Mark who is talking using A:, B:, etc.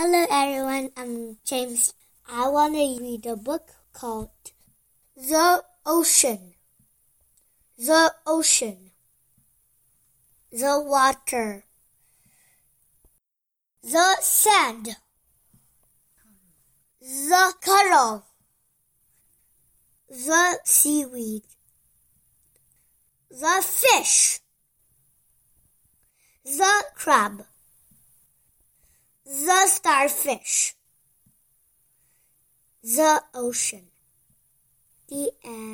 A: Hello, everyone. I'm James. I want to read a book called The Ocean. The Ocean. The Water. The Sand. The Coral. The Seaweed. The Fish. The Crab starfish, the ocean. The end.